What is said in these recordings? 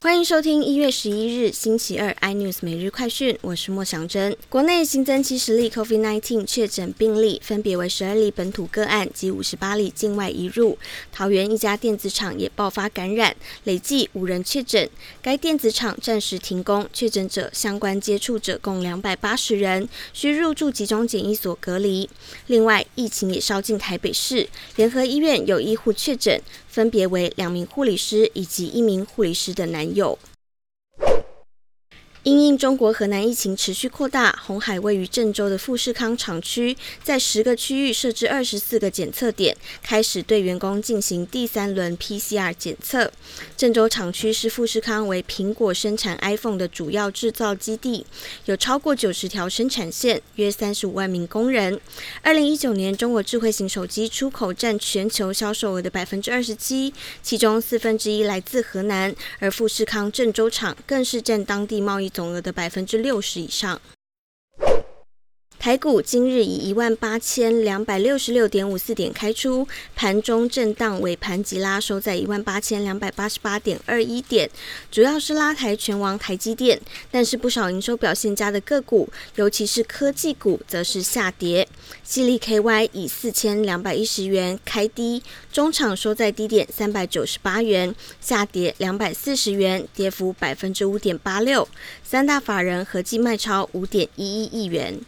欢迎收听一月十一日星期二 iNews 每日快讯，我是莫祥珍。国内新增七十例 COVID-19 确诊病例，分别为十二例本土个案及五十八例境外移入。桃园一家电子厂也爆发感染，累计五人确诊。该电子厂暂时停工，确诊者相关接触者共两百八十人，需入住集中检疫所隔离。另外，疫情也烧进台北市，联合医院有医护确诊，分别为两名护理师以及一名护理师的男右。因应中国河南疫情持续扩大，红海位于郑州的富士康厂区，在十个区域设置二十四个检测点，开始对员工进行第三轮 PCR 检测。郑州厂区是富士康为苹果生产 iPhone 的主要制造基地，有超过九十条生产线，约三十五万名工人。二零一九年，中国智慧型手机出口占全球销售额的百分之二十七，其中四分之一来自河南，而富士康郑州厂更是占当地贸易。总额的百分之六十以上。台股今日以一万八千两百六十六点五四点开出，盘中震荡，尾盘急拉，收在一万八千两百八十八点二一点，主要是拉抬全王台积电，但是不少营收表现佳的个股，尤其是科技股，则是下跌。西利 KY 以四千两百一十元开低，中场收在低点三百九十八元，下跌两百四十元，跌幅百分之五点八六，三大法人合计卖超五点一一亿元。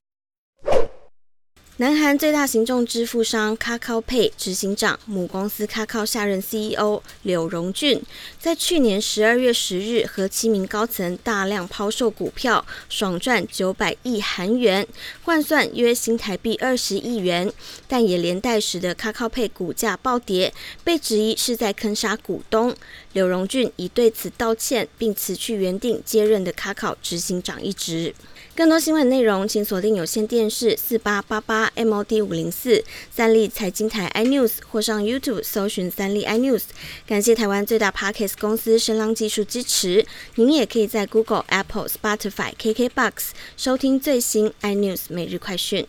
南韩最大行动支付商 Kakao Pay 执行长、母公司 Kakao 下任 CEO 柳荣俊，在去年十二月十日和七名高层大量抛售股票，爽赚九百亿韩元，换算约新台币二十亿元，但也连带使得 Kakao Pay 股价暴跌，被质疑是在坑杀股东。柳荣俊已对此道歉，并辞去原定接任的 Kakao 执行长一职。更多新闻内容，请锁定有线电视四八八 MOD 五零四三立财经台 iNews，或上 YouTube 搜寻三立 iNews。感谢台湾最大 Podcast 公司声浪技术支持。您也可以在 Google、Apple、Spotify、KKBox 收听最新 iNews 每日快讯。